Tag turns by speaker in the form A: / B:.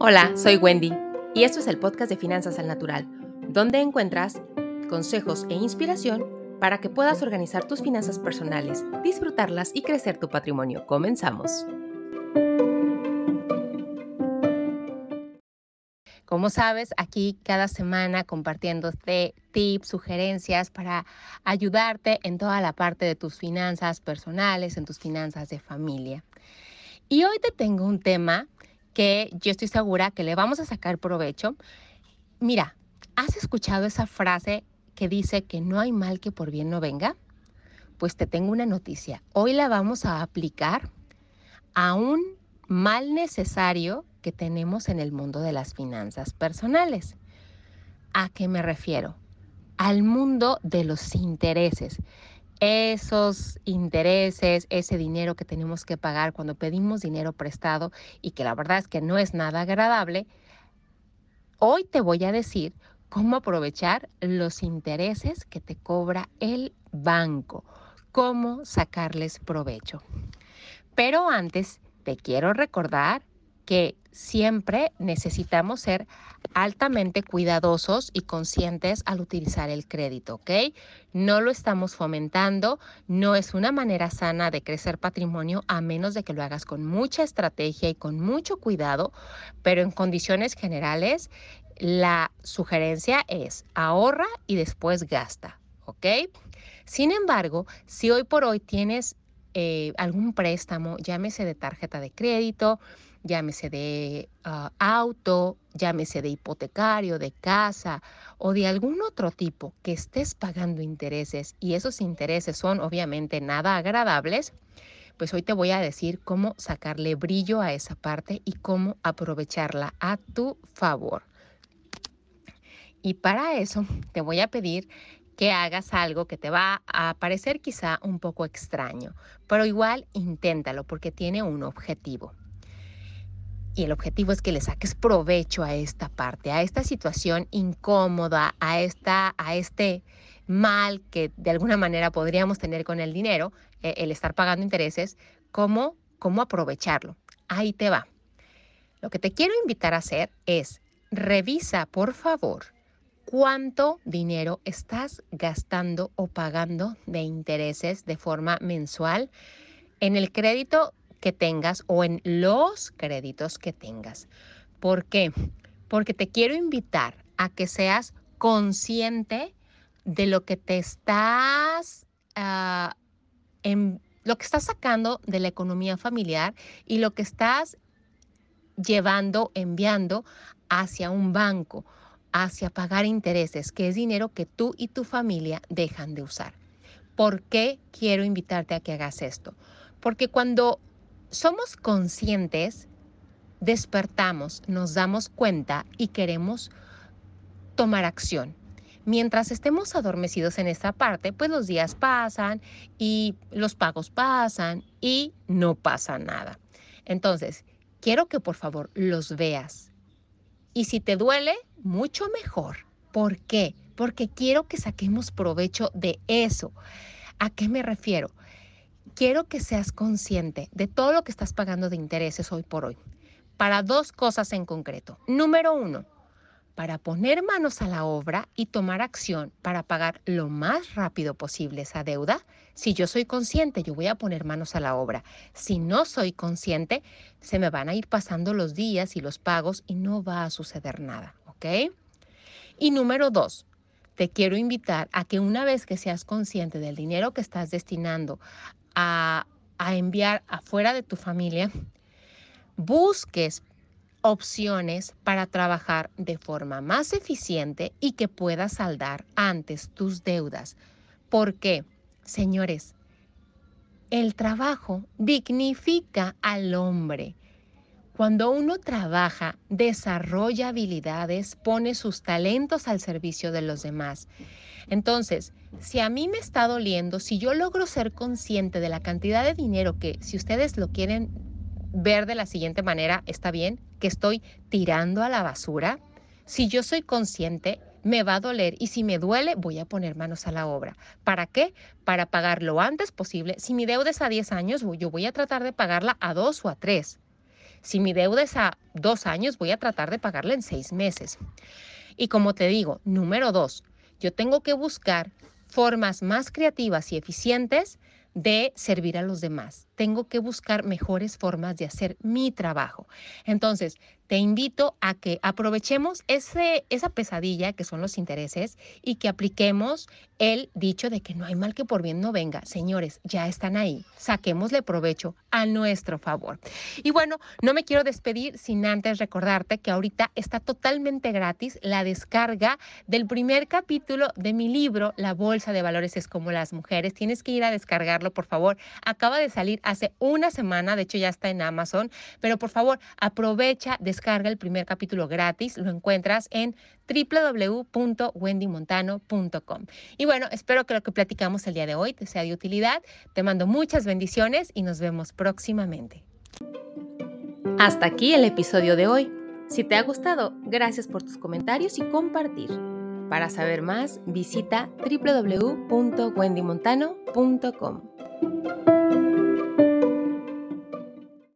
A: Hola, soy Wendy y esto es el podcast de Finanzas al Natural, donde encuentras consejos e inspiración para que puedas organizar tus finanzas personales, disfrutarlas y crecer tu patrimonio. Comenzamos. Como sabes, aquí cada semana compartiéndote tips, sugerencias para ayudarte en toda la parte de tus finanzas personales, en tus finanzas de familia. Y hoy te tengo un tema que yo estoy segura que le vamos a sacar provecho. Mira, ¿has escuchado esa frase que dice que no hay mal que por bien no venga? Pues te tengo una noticia. Hoy la vamos a aplicar a un mal necesario que tenemos en el mundo de las finanzas personales. ¿A qué me refiero? Al mundo de los intereses esos intereses, ese dinero que tenemos que pagar cuando pedimos dinero prestado y que la verdad es que no es nada agradable, hoy te voy a decir cómo aprovechar los intereses que te cobra el banco, cómo sacarles provecho. Pero antes te quiero recordar que siempre necesitamos ser altamente cuidadosos y conscientes al utilizar el crédito, ¿ok? No lo estamos fomentando, no es una manera sana de crecer patrimonio a menos de que lo hagas con mucha estrategia y con mucho cuidado, pero en condiciones generales la sugerencia es ahorra y después gasta, ¿ok? Sin embargo, si hoy por hoy tienes eh, algún préstamo, llámese de tarjeta de crédito, llámese de ah, auto, llámese de hipotecario, de casa o de algún otro tipo que estés pagando intereses y esos intereses son obviamente nada agradables, pues hoy te voy a decir cómo sacarle brillo a esa parte y cómo aprovecharla a tu favor. Y para eso te voy a pedir que hagas algo que te va a parecer quizá un poco extraño, pero igual inténtalo porque tiene un objetivo. Y el objetivo es que le saques provecho a esta parte, a esta situación incómoda, a, esta, a este mal que de alguna manera podríamos tener con el dinero, eh, el estar pagando intereses, cómo, cómo aprovecharlo. Ahí te va. Lo que te quiero invitar a hacer es revisa, por favor, cuánto dinero estás gastando o pagando de intereses de forma mensual en el crédito que tengas o en los créditos que tengas. ¿Por qué? Porque te quiero invitar a que seas consciente de lo que te estás, ah, en, lo que estás sacando de la economía familiar y lo que estás llevando, enviando hacia un banco, hacia pagar intereses, que es dinero que tú y tu familia dejan de usar. ¿Por qué quiero invitarte a que hagas esto? Porque cuando somos conscientes, despertamos, nos damos cuenta y queremos tomar acción. Mientras estemos adormecidos en esta parte, pues los días pasan y los pagos pasan y no pasa nada. Entonces, quiero que por favor los veas. Y si te duele, mucho mejor. ¿Por qué? Porque quiero que saquemos provecho de eso. ¿A qué me refiero? Quiero que seas consciente de todo lo que estás pagando de intereses hoy por hoy. Para dos cosas en concreto. Número uno, para poner manos a la obra y tomar acción para pagar lo más rápido posible esa deuda. Si yo soy consciente, yo voy a poner manos a la obra. Si no soy consciente, se me van a ir pasando los días y los pagos y no va a suceder nada, ¿ok? Y número dos, te quiero invitar a que una vez que seas consciente del dinero que estás destinando a, enviar afuera de tu familia, busques opciones para trabajar de forma más eficiente y que puedas saldar antes tus deudas. ¿Por qué? Señores, el trabajo dignifica al hombre. Cuando uno trabaja, desarrolla habilidades, pone sus talentos al servicio de los demás. Entonces, si a mí me está doliendo, si yo logro ser consciente de la cantidad de dinero que, si ustedes lo quieren ver de la siguiente manera, está bien, que estoy tirando a la basura, si yo soy consciente, me va a doler y si me duele, voy a poner manos a la obra. ¿Para qué? Para pagar lo antes posible. Si mi deuda es a 10 años, yo voy a tratar de pagarla a 2 o a 3. Si mi deuda es a dos años, voy a tratar de pagarla en seis meses. Y como te digo, número dos, yo tengo que buscar formas más creativas y eficientes de servir a los demás. Tengo que buscar mejores formas de hacer mi trabajo. Entonces, te invito a que aprovechemos ese, esa pesadilla que son los intereses y que apliquemos el dicho de que no hay mal que por bien no venga. Señores, ya están ahí. Saquémosle provecho a nuestro favor. Y bueno, no me quiero despedir sin antes recordarte que ahorita está totalmente gratis la descarga del primer capítulo de mi libro, La Bolsa de Valores es como las mujeres. Tienes que ir a descargarlo, por favor. Acaba de salir hace una semana, de hecho ya está en Amazon, pero por favor, aprovecha, descarga el primer capítulo gratis, lo encuentras en www.wendymontano.com. Y bueno, espero que lo que platicamos el día de hoy te sea de utilidad. Te mando muchas bendiciones y nos vemos próximamente. Hasta aquí el episodio de hoy. Si te ha gustado, gracias por tus comentarios y compartir. Para saber más, visita www.wendymontano.com.